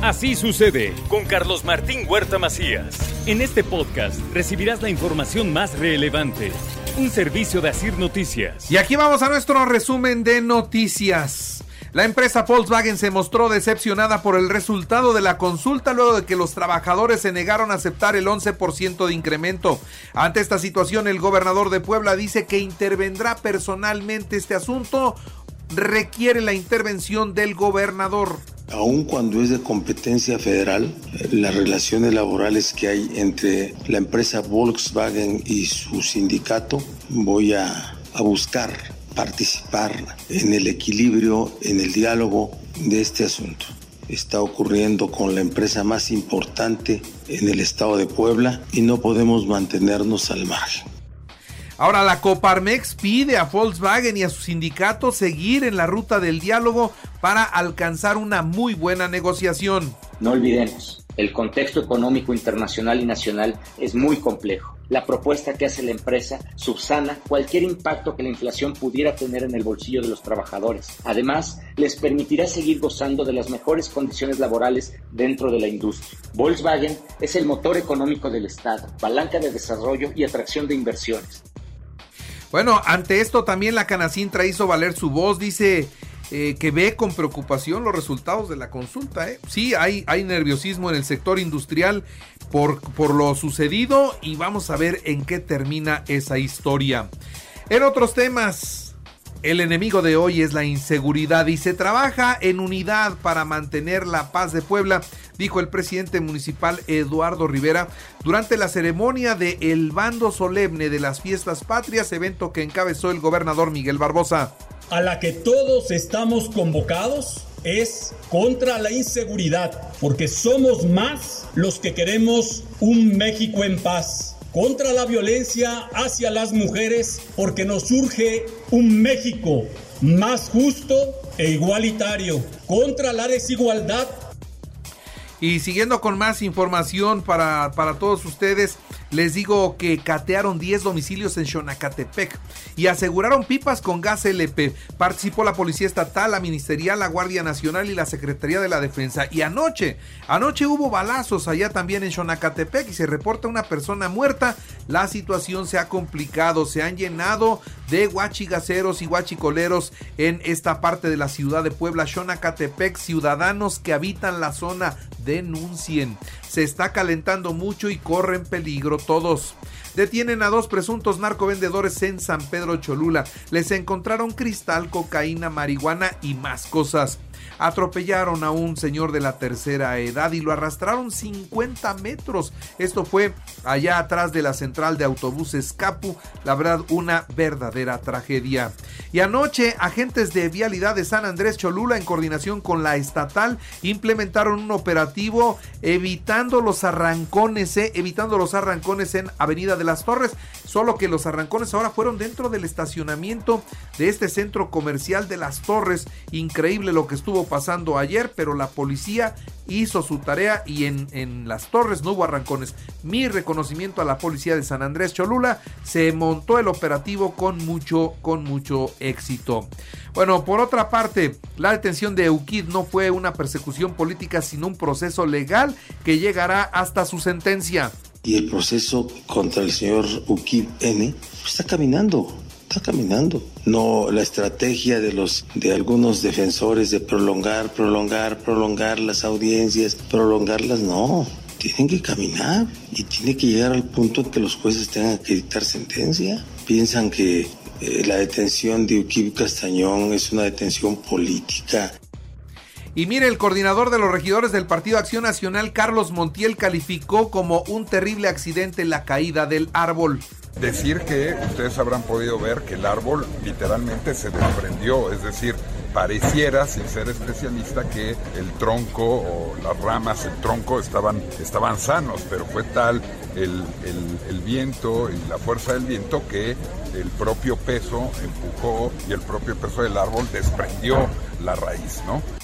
Así sucede con Carlos Martín Huerta Macías. En este podcast recibirás la información más relevante. Un servicio de Asir Noticias. Y aquí vamos a nuestro resumen de noticias. La empresa Volkswagen se mostró decepcionada por el resultado de la consulta luego de que los trabajadores se negaron a aceptar el 11% de incremento. Ante esta situación, el gobernador de Puebla dice que intervendrá personalmente este asunto. Requiere la intervención del gobernador. Aun cuando es de competencia federal, las relaciones laborales que hay entre la empresa Volkswagen y su sindicato, voy a, a buscar participar en el equilibrio, en el diálogo de este asunto. Está ocurriendo con la empresa más importante en el estado de Puebla y no podemos mantenernos al margen. Ahora la Coparmex pide a Volkswagen y a su sindicato seguir en la ruta del diálogo para alcanzar una muy buena negociación. No olvidemos, el contexto económico internacional y nacional es muy complejo. La propuesta que hace la empresa subsana cualquier impacto que la inflación pudiera tener en el bolsillo de los trabajadores. Además, les permitirá seguir gozando de las mejores condiciones laborales dentro de la industria. Volkswagen es el motor económico del Estado, palanca de desarrollo y atracción de inversiones. Bueno, ante esto también la Canacintra hizo valer su voz, dice eh, que ve con preocupación los resultados de la consulta. ¿eh? Sí, hay, nerviosismo en el sector industrial por, por lo sucedido y vamos a ver en qué termina esa historia. En otros temas, el enemigo de hoy es la inseguridad y se trabaja en unidad para mantener la paz de Puebla, dijo el presidente municipal Eduardo Rivera durante la ceremonia de El Bando Solemne de las Fiestas Patrias, evento que encabezó el gobernador Miguel Barbosa. A la que todos estamos convocados es contra la inseguridad, porque somos más los que queremos un México en paz contra la violencia hacia las mujeres porque nos surge un México más justo e igualitario, contra la desigualdad. Y siguiendo con más información para, para todos ustedes, les digo que catearon 10 domicilios en Xonacatepec y aseguraron pipas con gas LP. Participó la Policía Estatal, la Ministerial, la Guardia Nacional y la Secretaría de la Defensa. Y anoche, anoche hubo balazos allá también en Xonacatepec y se reporta una persona muerta. La situación se ha complicado, se han llenado de guachigaceros y guachicoleros en esta parte de la ciudad de Puebla, Xonacatepec. Ciudadanos que habitan la zona denuncien. Se está calentando mucho y corren peligro todos. Detienen a dos presuntos narcovendedores en San Pedro Cholula. Les encontraron cristal, cocaína, marihuana y más cosas. Atropellaron a un señor de la tercera edad y lo arrastraron 50 metros. Esto fue allá atrás de la central de autobuses Capu. La verdad, una verdadera tragedia. Y anoche, agentes de vialidad de San Andrés Cholula, en coordinación con la estatal, implementaron un operativo evitando los arrancones, eh, evitando los arrancones en Avenida de las Torres. Solo que los arrancones ahora fueron dentro del estacionamiento de este centro comercial de las Torres. Increíble lo que estuvo pasando ayer, pero la policía hizo su tarea y en, en, las torres no hubo arrancones. Mi reconocimiento a la policía de San Andrés Cholula se montó el operativo con mucho, con mucho éxito. Bueno, por otra parte, la detención de Eukid no fue una persecución política, sino un proceso legal que llegará hasta su sentencia. Y el proceso contra el señor Ukid N está caminando está caminando. No la estrategia de los de algunos defensores de prolongar, prolongar, prolongar las audiencias, prolongarlas, no. Tienen que caminar y tiene que llegar al punto en que los jueces tengan que dictar sentencia. Piensan que eh, la detención de Ukib Castañón es una detención política. Y mire, el coordinador de los regidores del Partido Acción Nacional, Carlos Montiel, calificó como un terrible accidente la caída del árbol decir que ustedes habrán podido ver que el árbol literalmente se desprendió, es decir, pareciera, sin ser especialista, que el tronco o las ramas, el tronco estaban, estaban sanos, pero fue tal el, el, el viento y la fuerza del viento que el propio peso empujó y el propio peso del árbol desprendió la raíz, ¿no?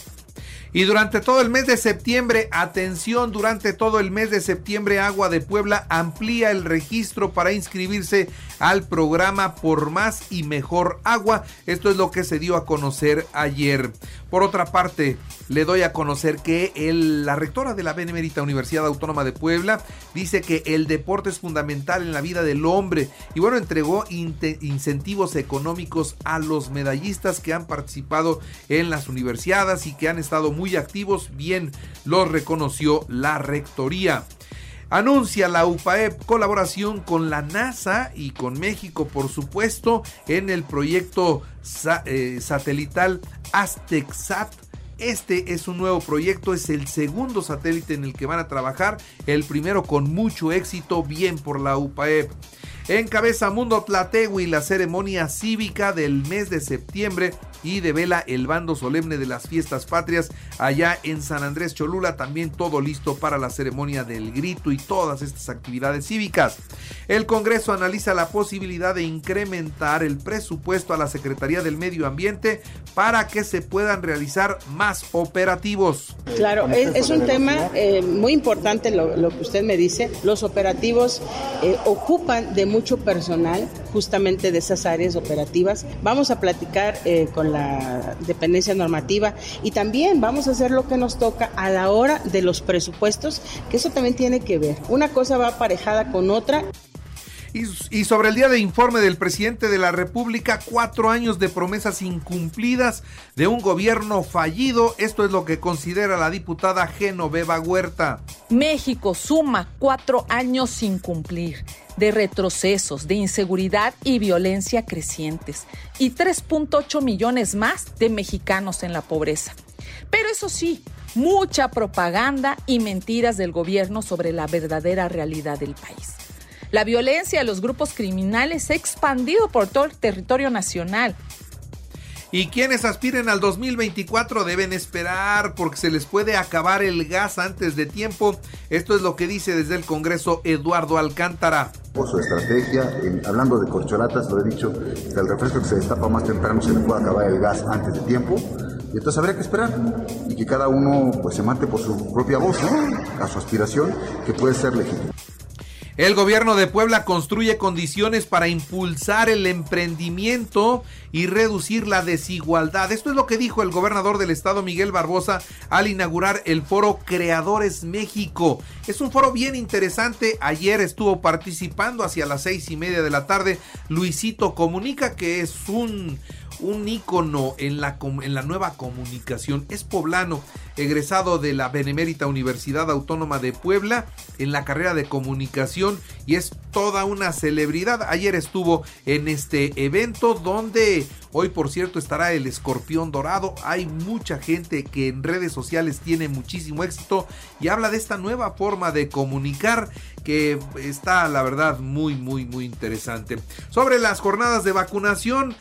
Y durante todo el mes de septiembre, atención, durante todo el mes de septiembre, Agua de Puebla amplía el registro para inscribirse al programa por más y mejor agua. Esto es lo que se dio a conocer ayer. Por otra parte, le doy a conocer que la rectora de la Benemérita Universidad Autónoma de Puebla dice que el deporte es fundamental en la vida del hombre y bueno, entregó incentivos económicos a los medallistas que han participado en las universidades y que han estado muy activos. Bien, los reconoció la rectoría. Anuncia la UPAEP colaboración con la NASA y con México, por supuesto, en el proyecto eh, satelital AztecSat. Este es un nuevo proyecto, es el segundo satélite en el que van a trabajar, el primero con mucho éxito, bien por la UPAEP. Encabeza Mundo Tlategui la ceremonia cívica del mes de septiembre y devela el bando solemne de las fiestas patrias allá en San Andrés Cholula. También todo listo para la ceremonia del grito y todas estas actividades cívicas. El Congreso analiza la posibilidad de incrementar el presupuesto a la Secretaría del Medio Ambiente para que se puedan realizar más operativos. Claro, es, un tema eh, muy importante lo, que usted me dice. Los operativos eh, ocupan de mucho personal justamente de esas áreas operativas. Vamos a platicar eh, con la dependencia normativa y también vamos a hacer lo que nos toca a la hora de los presupuestos, que eso también tiene que ver. Una cosa va aparejada con otra. Y, sobre el día de informe del presidente de la República, cuatro años de promesas incumplidas de un gobierno fallido. Esto es lo que considera la diputada Genoveva Huerta. México suma cuatro años sin cumplir de retrocesos, de inseguridad y violencia crecientes y 3.8 millones más de mexicanos en la pobreza. Pero eso sí, mucha propaganda y mentiras del gobierno sobre la verdadera realidad del país. La violencia de los grupos criminales se ha expandido por todo el territorio nacional. Y quienes aspiren al 2024 deben esperar porque se les puede acabar el gas antes de tiempo. Esto es lo que dice desde el Congreso Eduardo Alcántara. Por su estrategia, hablando de corcholatas, lo he dicho, que el refresco que se destapa más temprano se le puede acabar el gas antes de tiempo. Y entonces habría que esperar y que cada uno pues, se mate por su propia voz, a su aspiración, que puede ser legítima. El gobierno de Puebla construye condiciones para impulsar el emprendimiento y reducir la desigualdad. Esto es lo que dijo el gobernador del estado Miguel Barbosa al inaugurar el foro Creadores México. Es un foro bien interesante. Ayer estuvo participando hacia las seis y media de la tarde Luisito Comunica, que es un un ícono en la, en la nueva comunicación. Es poblano, egresado de la Benemérita Universidad Autónoma de Puebla en la carrera de comunicación y es toda una celebridad. Ayer estuvo en este evento donde hoy por cierto estará el escorpión dorado. Hay mucha gente que en redes sociales tiene muchísimo éxito y habla de esta nueva forma de comunicar que está la verdad muy muy muy interesante. Sobre las jornadas de vacunación,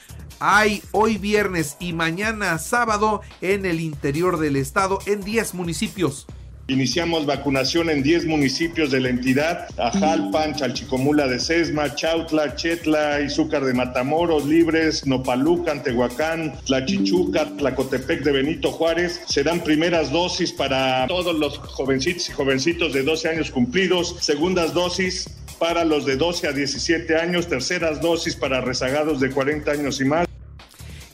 hay hoy viernes y mañana sábado en el interior del estado en 10 municipios. Iniciamos vacunación en 10 municipios de la entidad, Ajalpan, Chalchicomula de Sesma, Chautla, Chetla, Izúcar de Matamoros, Libres, Nopalucan, Tehuacán, Tlachichuca, Tlacotepec de Benito Juárez. Serán primeras dosis para todos los jovencitos y jovencitos de 12 años cumplidos, segundas dosis para los de 12 a 17 años, terceras dosis para rezagados de 40 años y más.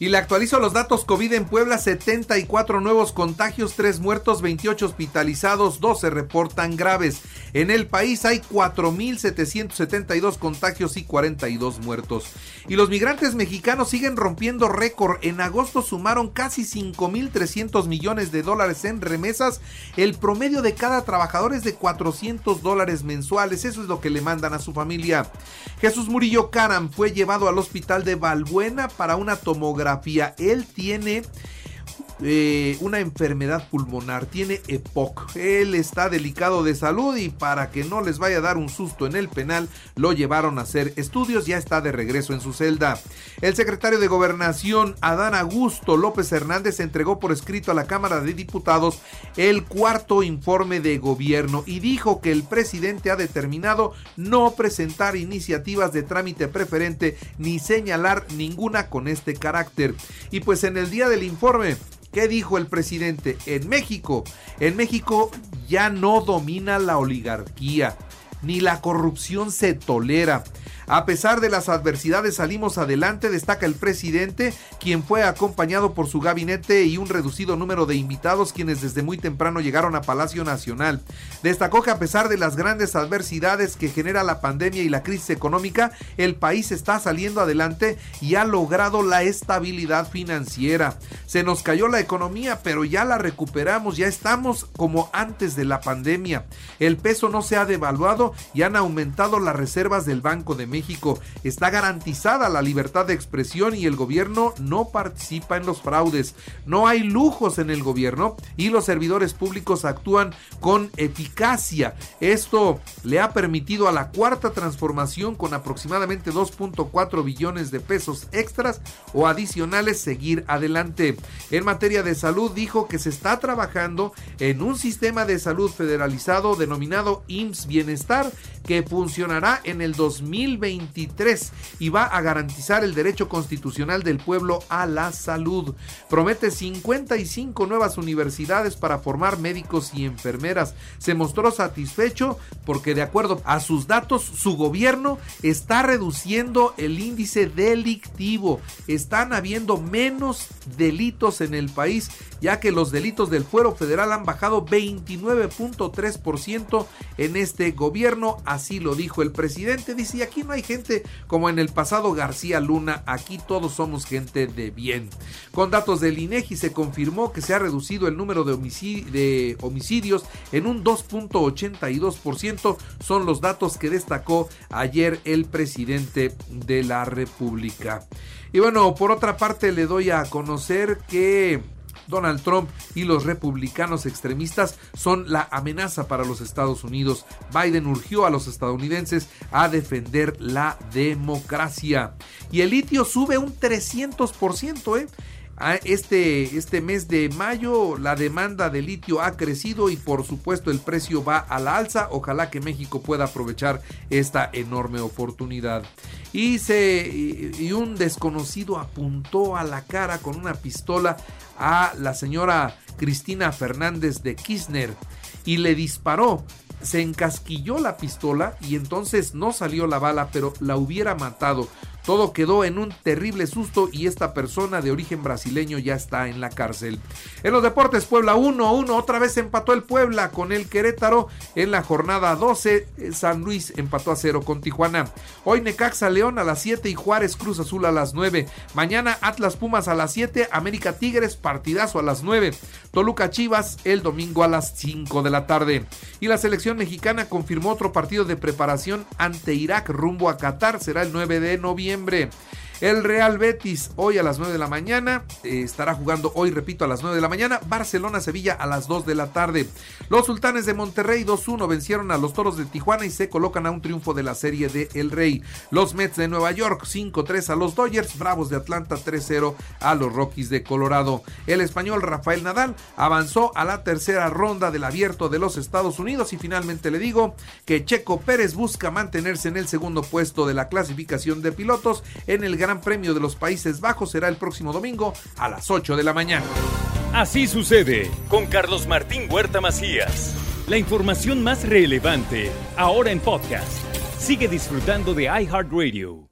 Y le actualizo los datos COVID en Puebla, 74 nuevos contagios, 3 muertos, 28 hospitalizados, 12 reportan graves. En el país hay 4.772 contagios y 42 muertos. Y los migrantes mexicanos siguen rompiendo récord. En agosto sumaron casi 5.300 millones de dólares en remesas. El promedio de cada trabajador es de 400 dólares mensuales. Eso es lo que le mandan a su familia. Jesús Murillo Caram fue llevado al hospital de Valbuena para una tomografía él tiene una enfermedad pulmonar, tiene EPOC. Él está delicado de salud y para que no les vaya a dar un susto en el penal, lo llevaron a hacer estudios, ya está de regreso en su celda. El secretario de Gobernación, Adán Augusto López Hernández, entregó por escrito a la Cámara de Diputados el cuarto informe de gobierno y dijo que el presidente ha determinado no presentar iniciativas de trámite preferente ni señalar ninguna con este carácter. Y pues en el día del informe, ¿Qué dijo el presidente? En México, en México ya no domina la oligarquía, ni la corrupción se tolera. A pesar de las adversidades salimos adelante, destaca el presidente, quien fue acompañado por su gabinete y un reducido número de invitados quienes desde muy temprano llegaron a Palacio Nacional. Destacó que a pesar de las grandes adversidades que genera la pandemia y la crisis económica, el país está saliendo adelante y ha logrado la estabilidad financiera. Se nos cayó la economía, pero ya la recuperamos, ya estamos como antes de la pandemia. El peso no se ha devaluado y han aumentado las reservas del Banco de México. Está garantizada la libertad de expresión y el gobierno no participa en los fraudes. No hay lujos en el gobierno y los servidores públicos actúan con eficacia. Esto le ha permitido a la cuarta transformación con aproximadamente 2.4 billones de pesos extras o adicionales seguir adelante. En materia de salud dijo que se está trabajando en un sistema de salud federalizado denominado IMSS Bienestar que funcionará en el 2023 y va a garantizar el derecho constitucional del pueblo a la salud. Promete 55 nuevas universidades para formar médicos y enfermeras. Se mostró satisfecho porque de acuerdo a sus datos su gobierno está reduciendo el índice delictivo. Están habiendo menos delitos en el país ya que los delitos del fuero federal han bajado 29.3% en este gobierno, así lo dijo el presidente, dice, aquí no hay gente como en el pasado García Luna, aquí todos somos gente de bien. Con datos del INEGI se confirmó que se ha reducido el número de, de homicidios en un 2.82%, son los datos que destacó ayer el presidente de la República. Y bueno, por otra parte le doy a conocer que Donald Trump y los republicanos extremistas son la amenaza para los Estados Unidos. Biden urgió a los estadounidenses a defender la democracia. Y el litio sube un 300%, ¿eh? Este, este mes de mayo la demanda de litio ha crecido y por supuesto el precio va a la alza. Ojalá que México pueda aprovechar esta enorme oportunidad. Y, se, y un desconocido apuntó a la cara con una pistola a la señora Cristina Fernández de Kirchner y le disparó. Se encasquilló la pistola y entonces no salió la bala, pero la hubiera matado. Todo quedó en un terrible susto y esta persona de origen brasileño ya está en la cárcel. En los deportes, Puebla 1-1, otra vez empató el Puebla con el Querétaro en la jornada 12. San Luis empató a 0 con Tijuana. Hoy Necaxa León a las 7 y Juárez Cruz Azul a las 9. Mañana Atlas Pumas a las 7, América Tigres partidazo a las 9. Toluca Chivas el domingo a las 5 de la tarde. Y la selección mexicana confirmó otro partido de preparación ante Irak rumbo a Qatar. Será el 9 de noviembre diciembre. El Real Betis hoy a las 9 de la mañana eh, estará jugando hoy, repito, a las 9 de la mañana. Barcelona-Sevilla a las 2 de la tarde. Los Sultanes de Monterrey 2-1 vencieron a los Toros de Tijuana y se colocan a un triunfo de la serie de El Rey. Los Mets de Nueva York 5-3 a los Dodgers. Bravos de Atlanta 3-0 a los Rockies de Colorado. El español Rafael Nadal avanzó a la tercera ronda del abierto de los Estados Unidos y finalmente le digo que Checo Pérez busca mantenerse en el segundo puesto de la clasificación de pilotos en el Gran Premio de los Países Bajos será el próximo domingo a las 8 de la mañana. Así sucede con Carlos Martín Huerta Macías. La información más relevante ahora en podcast. Sigue disfrutando de iHeartRadio.